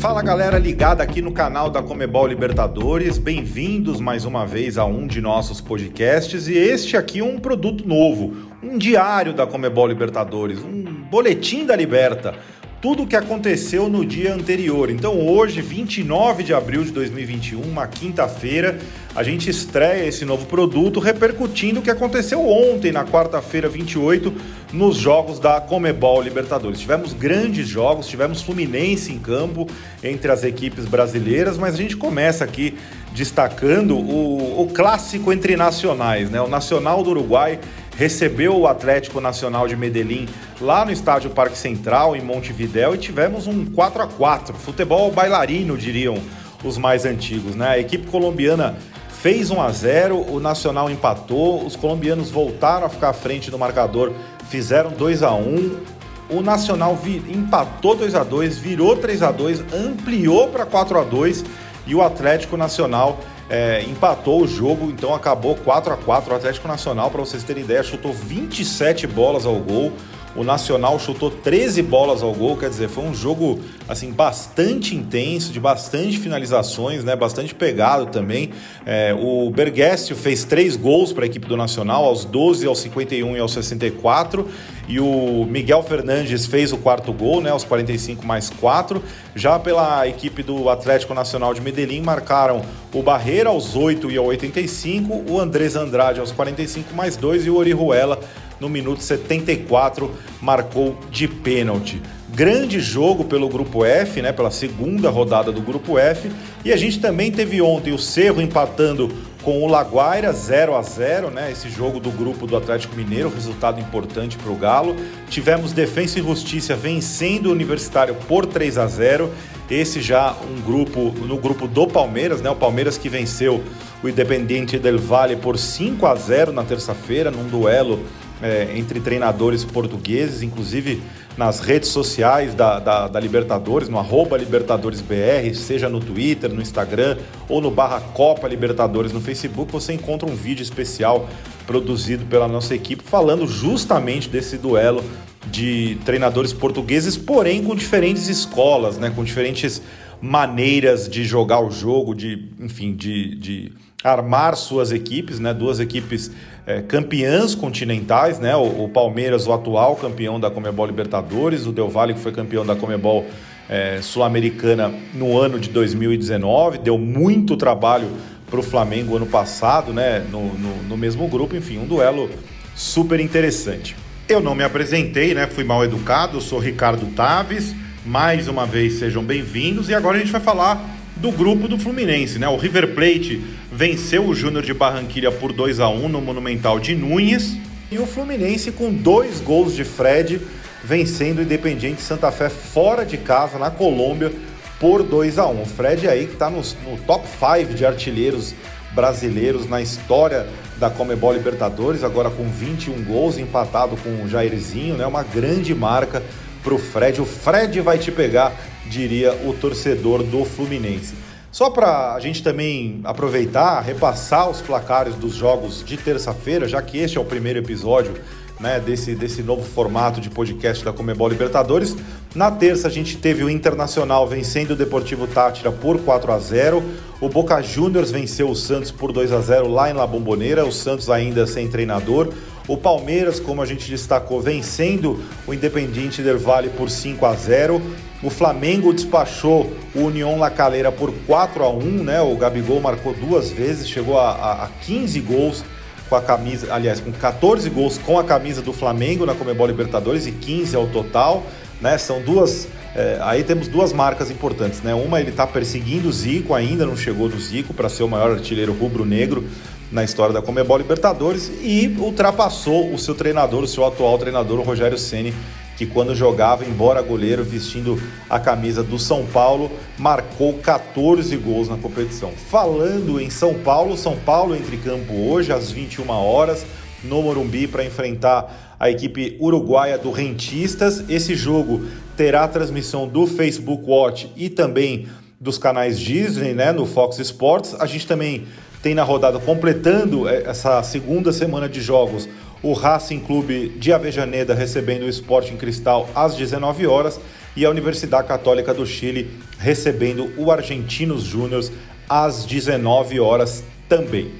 Fala galera ligada aqui no canal da Comebol Libertadores, bem-vindos mais uma vez a um de nossos podcasts. E este aqui é um produto novo, um diário da Comebol Libertadores, um boletim da Liberta. Tudo o que aconteceu no dia anterior. Então, hoje, 29 de abril de 2021, uma quinta-feira, a gente estreia esse novo produto repercutindo o que aconteceu ontem, na quarta-feira, 28, nos jogos da Comebol Libertadores. Tivemos grandes jogos, tivemos Fluminense em campo entre as equipes brasileiras, mas a gente começa aqui destacando o, o clássico entre nacionais, né? O Nacional do Uruguai recebeu o Atlético Nacional de Medellín lá no estádio Parque Central, em Montevidéu, e tivemos um 4 a 4 futebol bailarino, diriam os mais antigos. Né? A equipe colombiana fez 1 a 0 o Nacional empatou, os colombianos voltaram a ficar à frente do marcador, fizeram 2 a 1 o Nacional empatou 2 a 2 virou 3 a 2 ampliou para 4 a 2 e o Atlético Nacional é, empatou o jogo, então acabou 4 a 4 O Atlético Nacional, para vocês terem ideia, chutou 27 bolas ao gol. O Nacional chutou 13 bolas ao gol, quer dizer, foi um jogo assim bastante intenso, de bastante finalizações, né? Bastante pegado também. É, o Bergestio fez três gols para a equipe do Nacional, aos 12, aos 51 e aos 64. E o Miguel Fernandes fez o quarto gol, né? Aos 45 mais 4. Já pela equipe do Atlético Nacional de Medellín, marcaram o Barreira aos 8 e aos 85, o Andrés Andrade aos 45 mais 2 e o Orihuela no minuto 74 marcou de pênalti. Grande jogo pelo grupo F, né, pela segunda rodada do grupo F, e a gente também teve ontem o Cerro empatando com o Laguaira 0 a 0, né? Esse jogo do grupo do Atlético Mineiro, resultado importante para o Galo. Tivemos Defensa e Justiça vencendo o Universitário por 3 a 0. Esse já um grupo no grupo do Palmeiras, né? O Palmeiras que venceu o Independiente del Valle por 5 a 0 na terça-feira num duelo é, entre treinadores portugueses, inclusive nas redes sociais da, da, da, Libertadores, no arroba LibertadoresBR, seja no Twitter, no Instagram ou no barra Copa Libertadores no Facebook, você encontra um vídeo especial produzido pela nossa equipe falando justamente desse duelo de treinadores portugueses, porém com diferentes escolas, né, com diferentes maneiras de jogar o jogo, de, enfim, de, de armar suas equipes, né? Duas equipes é, campeãs continentais, né? O, o, Palmeiras, o atual campeão da Comebol Libertadores, o Del Valle que foi campeão da Comebol é, Sul-Americana no ano de 2019, deu muito trabalho para o Flamengo ano passado, né? No, no, no mesmo grupo, enfim, um duelo super interessante. Eu não me apresentei, né? Fui mal educado, sou Ricardo Taves. Mais uma vez sejam bem-vindos e agora a gente vai falar do grupo do Fluminense, né? O River Plate venceu o Júnior de Barranquilha por 2 a 1 no Monumental de Núñez e o Fluminense com dois gols de Fred vencendo o Independiente Santa Fé fora de casa na Colômbia por 2 a 1. O Fred aí que está no, no top 5 de artilheiros brasileiros na história da Comebol Libertadores, agora com 21 gols, empatado com o Jairzinho, né? Uma grande marca para o Fred. O Fred vai te pegar diria o torcedor do Fluminense. Só para a gente também aproveitar, repassar os placares dos jogos de terça-feira, já que este é o primeiro episódio né, desse, desse novo formato de podcast da Comebol Libertadores. Na terça a gente teve o Internacional vencendo o Deportivo Tátira por 4 a 0. O Boca Juniors venceu o Santos por 2 a 0 lá em La Bombonera, o Santos ainda sem treinador. O Palmeiras, como a gente destacou, vencendo o Independiente del Valle por 5 a 0. O Flamengo despachou o União La Calera por 4 a 1, né? O Gabigol marcou duas vezes, chegou a, a, a 15 gols com a camisa, aliás, com 14 gols com a camisa do Flamengo na Comebol Libertadores e 15 ao total, né? São duas é, aí temos duas marcas importantes, né? Uma ele está perseguindo o Zico, ainda não chegou do Zico para ser o maior artilheiro rubro-negro na história da Comebol Libertadores e ultrapassou o seu treinador, o seu atual treinador, o Rogério Ceni, que quando jogava, embora goleiro, vestindo a camisa do São Paulo, marcou 14 gols na competição. Falando em São Paulo, São Paulo entre campo hoje às 21 horas no Morumbi para enfrentar a equipe uruguaia do Rentistas. Esse jogo terá transmissão do Facebook Watch e também dos canais Disney, né, no Fox Sports. A gente também tem na rodada, completando é, essa segunda semana de jogos, o Racing Clube de Avejaneda recebendo o Sporting Cristal às 19 horas e a Universidade Católica do Chile recebendo o Argentinos Júnior às 19 horas também.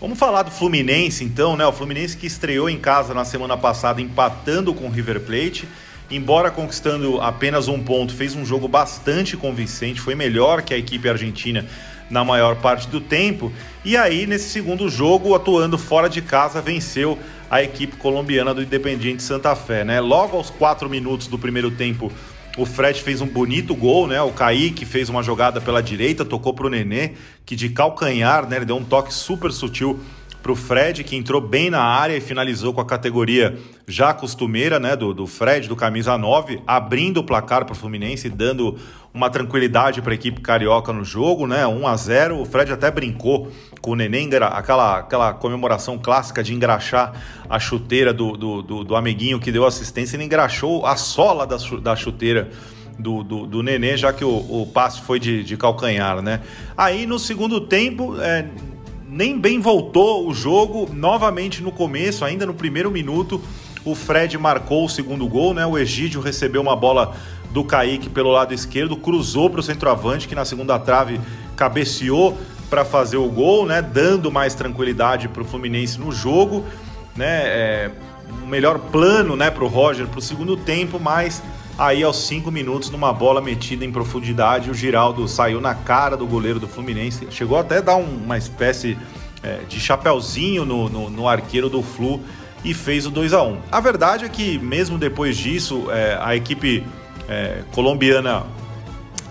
Vamos falar do Fluminense então, né? O Fluminense que estreou em casa na semana passada empatando com o River Plate, embora conquistando apenas um ponto, fez um jogo bastante convincente, foi melhor que a equipe argentina na maior parte do tempo. E aí, nesse segundo jogo, atuando fora de casa, venceu a equipe colombiana do Independiente Santa Fé, né? Logo aos quatro minutos do primeiro tempo, o Fred fez um bonito gol, né? O Kaique fez uma jogada pela direita, tocou pro Nenê, que de calcanhar, né? Ele deu um toque super sutil pro Fred, que entrou bem na área e finalizou com a categoria já costumeira, né? Do, do Fred, do camisa 9, abrindo o placar pro Fluminense, dando uma tranquilidade para a equipe carioca no jogo, né? 1 a 0 O Fred até brincou com o Neném, aquela, aquela comemoração clássica de engraxar a chuteira do, do, do, do amiguinho que deu assistência. Ele engraxou a sola da, da chuteira do, do, do Nenê, já que o, o passe foi de, de calcanhar, né? Aí no segundo tempo. É, nem bem voltou o jogo, novamente no começo, ainda no primeiro minuto, o Fred marcou o segundo gol, né? O Egídio recebeu uma bola do Kaique pelo lado esquerdo, cruzou para o centroavante, que na segunda trave cabeceou para fazer o gol, né? Dando mais tranquilidade para o Fluminense no jogo, né? É, melhor plano, né, para o Roger para o segundo tempo, mas aí aos cinco minutos, numa bola metida em profundidade, o Giraldo saiu na cara do goleiro do Fluminense, chegou até a dar um, uma espécie é, de chapéuzinho no, no, no, arqueiro do Flu e fez o 2 a 1 A verdade é que, mesmo depois disso, é, a equipe é, colombiana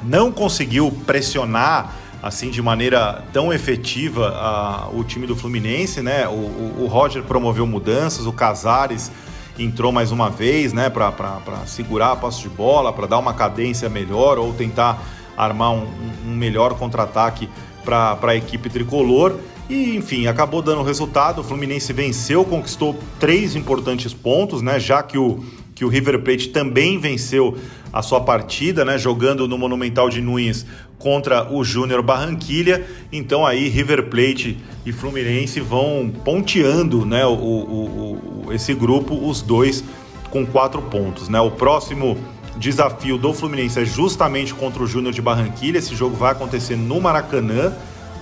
não conseguiu pressionar assim de maneira tão efetiva a, o time do Fluminense, né? O, o, o, Roger promoveu mudanças, o Casares entrou mais uma vez, né? Para segurar a posse de bola, para dar uma cadência melhor ou tentar armar um, um melhor contra-ataque para a equipe tricolor. E enfim, acabou dando resultado. O Fluminense venceu, conquistou três importantes pontos, né? Já que o que o River Plate também venceu a sua partida, né, jogando no Monumental de Nunes contra o Júnior Barranquilha. Então aí River Plate e Fluminense vão ponteando, né, o, o, o, esse grupo, os dois com quatro pontos, né? O próximo desafio do Fluminense é justamente contra o Júnior de Barranquilha. Esse jogo vai acontecer no Maracanã,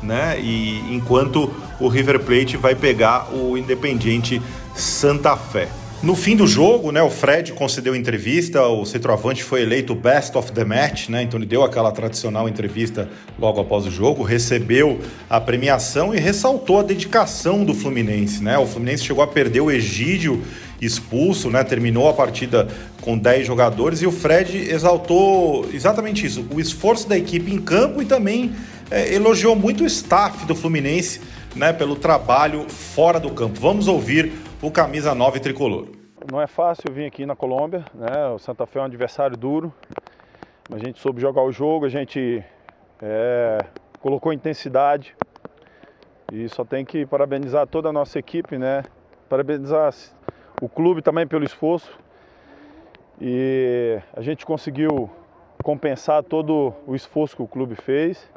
né? E enquanto o River Plate vai pegar o Independiente Santa Fé. No fim do jogo, né, o Fred concedeu entrevista, o centroavante foi eleito Best of the Match, né, então ele deu aquela tradicional entrevista logo após o jogo, recebeu a premiação e ressaltou a dedicação do Fluminense. Né? O Fluminense chegou a perder o Egídio expulso, né, terminou a partida com 10 jogadores e o Fred exaltou exatamente isso, o esforço da equipe em campo e também é, elogiou muito o staff do Fluminense né, pelo trabalho fora do campo. Vamos ouvir o camisa 9 tricolor. Não é fácil vir aqui na Colômbia, né? O Santa Fé é um adversário duro. A gente soube jogar o jogo, a gente é, colocou intensidade e só tem que parabenizar toda a nossa equipe, né? Parabenizar o clube também pelo esforço. E a gente conseguiu compensar todo o esforço que o clube fez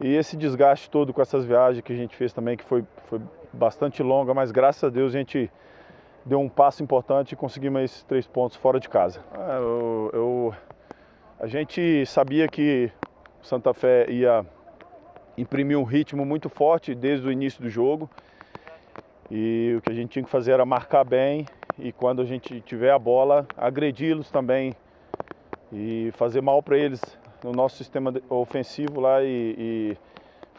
e esse desgaste todo com essas viagens que a gente fez também, que foi, foi bastante longa, mas graças a Deus a gente deu um passo importante e conseguimos esses três pontos fora de casa. É, eu, eu, a gente sabia que Santa Fé ia imprimir um ritmo muito forte desde o início do jogo e o que a gente tinha que fazer era marcar bem e quando a gente tiver a bola, agredi-los também e fazer mal para eles no nosso sistema ofensivo lá e, e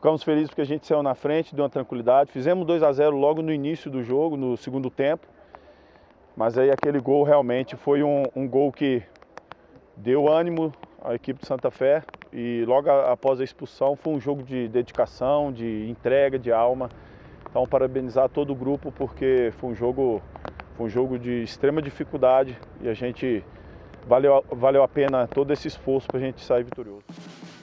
Ficamos felizes porque a gente saiu na frente, deu uma tranquilidade. Fizemos 2 a 0 logo no início do jogo, no segundo tempo. Mas aí aquele gol realmente foi um, um gol que deu ânimo à equipe de Santa Fé. E logo após a expulsão foi um jogo de dedicação, de entrega, de alma. Então parabenizar todo o grupo porque foi um jogo, foi um jogo de extrema dificuldade e a gente valeu, valeu a pena todo esse esforço para a gente sair vitorioso.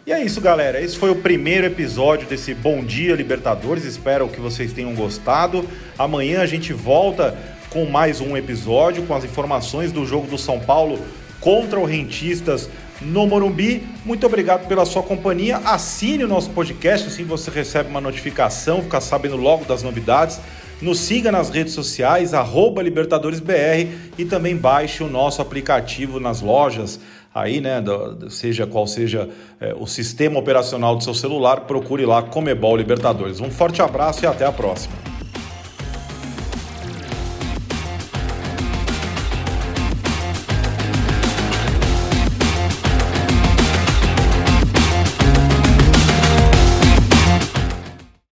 E é isso, galera. Esse foi o primeiro episódio desse Bom Dia Libertadores. Espero que vocês tenham gostado. Amanhã a gente volta com mais um episódio com as informações do jogo do São Paulo contra o Rentistas no Morumbi. Muito obrigado pela sua companhia. Assine o nosso podcast, assim você recebe uma notificação, fica sabendo logo das novidades. Nos siga nas redes sociais, LibertadoresBR e também baixe o nosso aplicativo nas lojas aí, né, seja qual seja é, o sistema operacional do seu celular, procure lá Comebol Libertadores. Um forte abraço e até a próxima.